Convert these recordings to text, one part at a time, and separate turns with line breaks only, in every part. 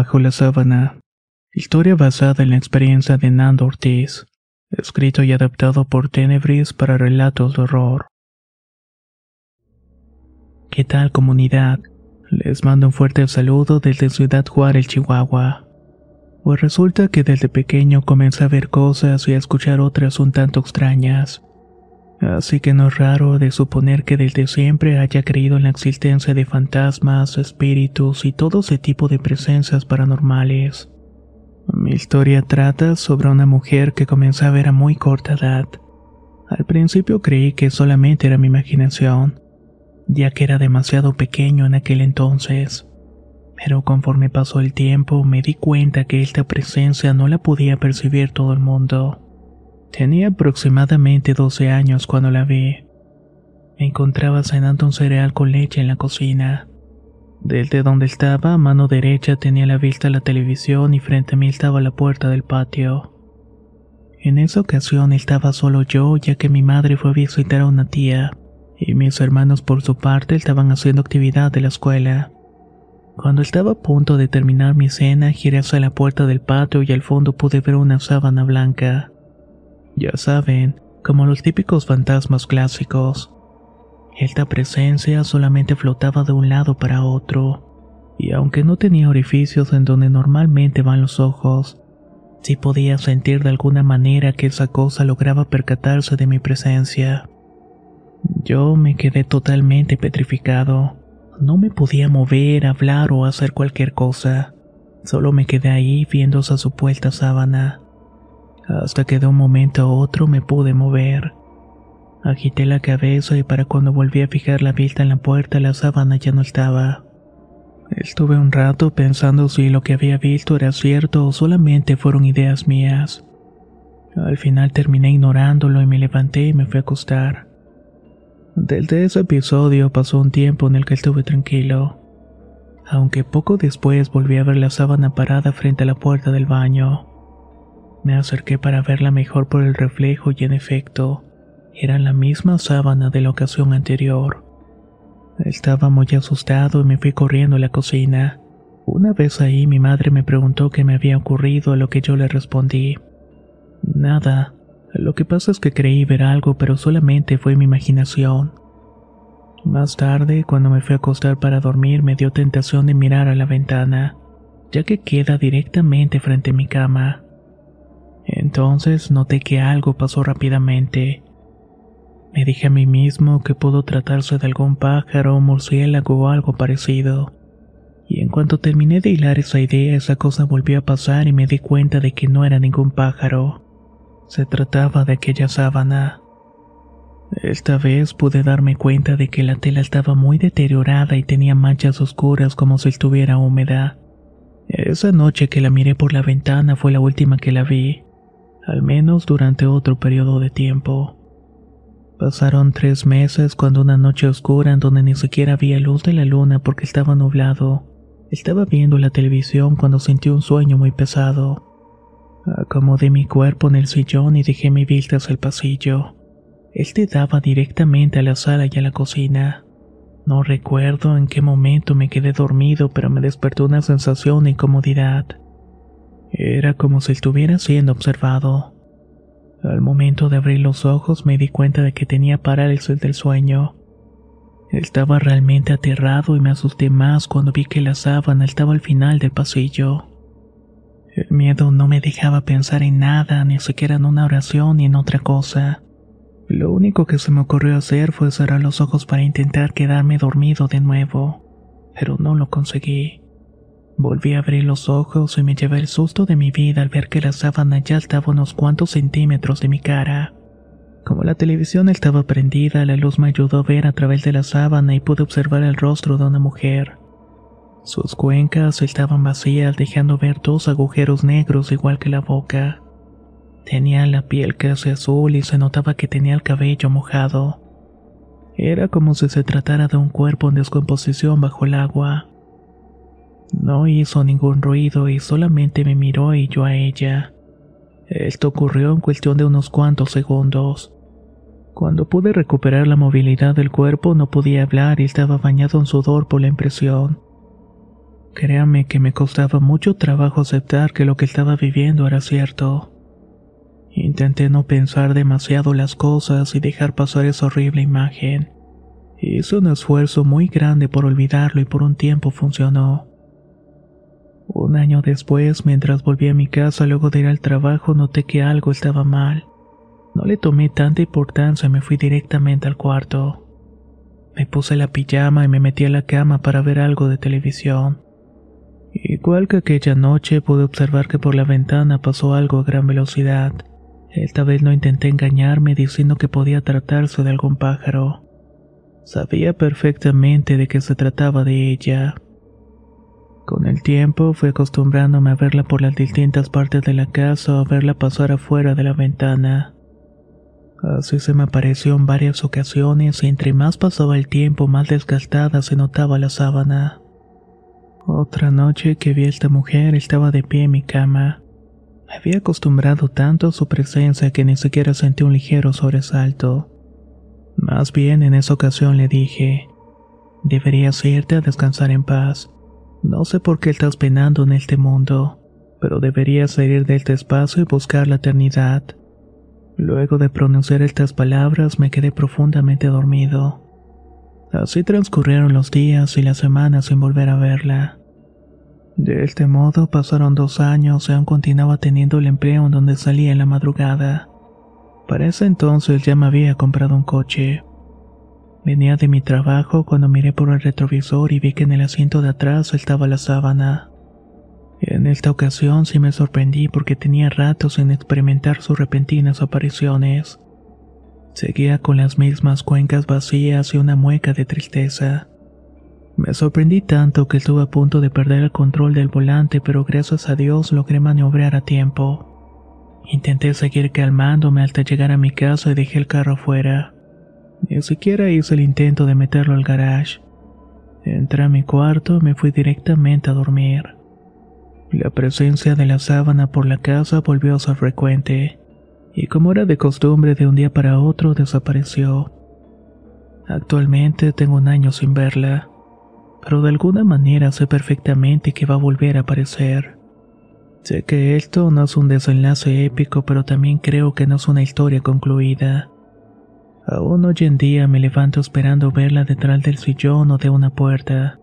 Bajo la sábana. Historia basada en la experiencia de Nando Ortiz. Escrito y adaptado por Tenebris para relatos de horror. ¿Qué tal comunidad? Les mando un fuerte saludo desde Ciudad Juárez, Chihuahua. Pues resulta que desde pequeño comencé a ver cosas y a escuchar otras un tanto extrañas. Así que no es raro de suponer que desde siempre haya creído en la existencia de fantasmas, espíritus y todo ese tipo de presencias paranormales. Mi historia trata sobre una mujer que comenzó a ver a muy corta edad. Al principio creí que solamente era mi imaginación, ya que era demasiado pequeño en aquel entonces. Pero conforme pasó el tiempo me di cuenta que esta presencia no la podía percibir todo el mundo. Tenía aproximadamente 12 años cuando la vi. Me encontraba cenando un cereal con leche en la cocina. Desde donde estaba, a mano derecha tenía la vista a la televisión y frente a mí estaba la puerta del patio. En esa ocasión estaba solo yo, ya que mi madre fue a visitar a una tía, y mis hermanos por su parte estaban haciendo actividad de la escuela. Cuando estaba a punto de terminar mi cena, giré hacia la puerta del patio y al fondo pude ver una sábana blanca. Ya saben, como los típicos fantasmas clásicos. Esta presencia solamente flotaba de un lado para otro, y aunque no tenía orificios en donde normalmente van los ojos, sí podía sentir de alguna manera que esa cosa lograba percatarse de mi presencia. Yo me quedé totalmente petrificado. No me podía mover, hablar o hacer cualquier cosa. Solo me quedé ahí viendo esa supuesta sábana hasta que de un momento a otro me pude mover. Agité la cabeza y para cuando volví a fijar la vista en la puerta la sábana ya no estaba. Estuve un rato pensando si lo que había visto era cierto o solamente fueron ideas mías. Al final terminé ignorándolo y me levanté y me fui a acostar. Desde ese episodio pasó un tiempo en el que estuve tranquilo, aunque poco después volví a ver la sábana parada frente a la puerta del baño. Me acerqué para verla mejor por el reflejo y en efecto, era la misma sábana de la ocasión anterior. Estaba muy asustado y me fui corriendo a la cocina. Una vez ahí mi madre me preguntó qué me había ocurrido a lo que yo le respondí. Nada, lo que pasa es que creí ver algo pero solamente fue mi imaginación. Más tarde, cuando me fui a acostar para dormir, me dio tentación de mirar a la ventana, ya que queda directamente frente a mi cama. Entonces noté que algo pasó rápidamente. Me dije a mí mismo que pudo tratarse de algún pájaro murciélago o algo parecido. Y en cuanto terminé de hilar esa idea, esa cosa volvió a pasar y me di cuenta de que no era ningún pájaro. Se trataba de aquella sábana. Esta vez pude darme cuenta de que la tela estaba muy deteriorada y tenía manchas oscuras como si estuviera húmeda. Esa noche que la miré por la ventana fue la última que la vi al menos durante otro periodo de tiempo. Pasaron tres meses cuando una noche oscura en donde ni siquiera había luz de la luna porque estaba nublado. Estaba viendo la televisión cuando sentí un sueño muy pesado. Acomodé mi cuerpo en el sillón y dejé mi vista hacia el pasillo. Este daba directamente a la sala y a la cocina. No recuerdo en qué momento me quedé dormido, pero me despertó una sensación de incomodidad. Era como si estuviera siendo observado. Al momento de abrir los ojos me di cuenta de que tenía parálisis del sueño. Estaba realmente aterrado y me asusté más cuando vi que la sábana estaba al final del pasillo. El miedo no me dejaba pensar en nada, ni siquiera en una oración ni en otra cosa. Lo único que se me ocurrió hacer fue cerrar los ojos para intentar quedarme dormido de nuevo, pero no lo conseguí. Volví a abrir los ojos y me llevé el susto de mi vida al ver que la sábana ya estaba unos cuantos centímetros de mi cara. Como la televisión estaba prendida, la luz me ayudó a ver a través de la sábana y pude observar el rostro de una mujer. Sus cuencas estaban vacías, dejando ver dos agujeros negros igual que la boca. Tenía la piel casi azul y se notaba que tenía el cabello mojado. Era como si se tratara de un cuerpo en descomposición bajo el agua. No hizo ningún ruido y solamente me miró y yo a ella. Esto ocurrió en cuestión de unos cuantos segundos. Cuando pude recuperar la movilidad del cuerpo no podía hablar y estaba bañado en sudor por la impresión. Créame que me costaba mucho trabajo aceptar que lo que estaba viviendo era cierto. Intenté no pensar demasiado las cosas y dejar pasar esa horrible imagen. Hice un esfuerzo muy grande por olvidarlo y por un tiempo funcionó. Un año después, mientras volví a mi casa luego de ir al trabajo, noté que algo estaba mal. No le tomé tanta importancia y me fui directamente al cuarto. Me puse la pijama y me metí a la cama para ver algo de televisión. Igual que aquella noche pude observar que por la ventana pasó algo a gran velocidad. Esta vez no intenté engañarme diciendo que podía tratarse de algún pájaro. Sabía perfectamente de qué se trataba de ella. Con el tiempo fui acostumbrándome a verla por las distintas partes de la casa o a verla pasar afuera de la ventana. Así se me apareció en varias ocasiones y entre más pasaba el tiempo más desgastada se notaba la sábana. Otra noche que vi a esta mujer estaba de pie en mi cama. Me había acostumbrado tanto a su presencia que ni siquiera sentí un ligero sobresalto. Más bien en esa ocasión le dije, deberías irte a descansar en paz. No sé por qué estás penando en este mundo, pero deberías salir de este espacio y buscar la eternidad. Luego de pronunciar estas palabras me quedé profundamente dormido. Así transcurrieron los días y las semanas sin volver a verla. De este modo pasaron dos años y aún continuaba teniendo el empleo en donde salía en la madrugada. Para ese entonces ya me había comprado un coche. Venía de mi trabajo cuando miré por el retrovisor y vi que en el asiento de atrás estaba la sábana. En esta ocasión sí me sorprendí porque tenía ratos sin experimentar sus repentinas apariciones. Seguía con las mismas cuencas vacías y una mueca de tristeza. Me sorprendí tanto que estuve a punto de perder el control del volante, pero gracias a Dios logré maniobrar a tiempo. Intenté seguir calmándome hasta llegar a mi casa y dejé el carro afuera. Ni siquiera hice el intento de meterlo al garage. Entré a mi cuarto y me fui directamente a dormir. La presencia de la sábana por la casa volvió a ser frecuente, y como era de costumbre de un día para otro desapareció. Actualmente tengo un año sin verla pero de alguna manera sé perfectamente que va a volver a aparecer. Sé que esto no es un desenlace épico, pero también creo que no es una historia concluida. Aún hoy en día me levanto esperando verla detrás del sillón o de una puerta.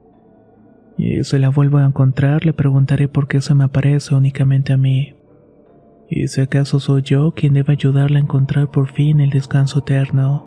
Y si la vuelvo a encontrar le preguntaré por qué se me aparece únicamente a mí. Y si acaso soy yo quien debe ayudarla a encontrar por fin el descanso eterno.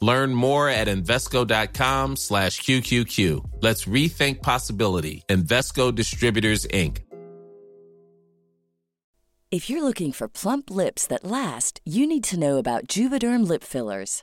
Learn more at Invesco.com slash QQQ. Let's rethink possibility. Investco Distributors, Inc.
If you're looking for plump lips that last, you need to know about Juvederm Lip Fillers.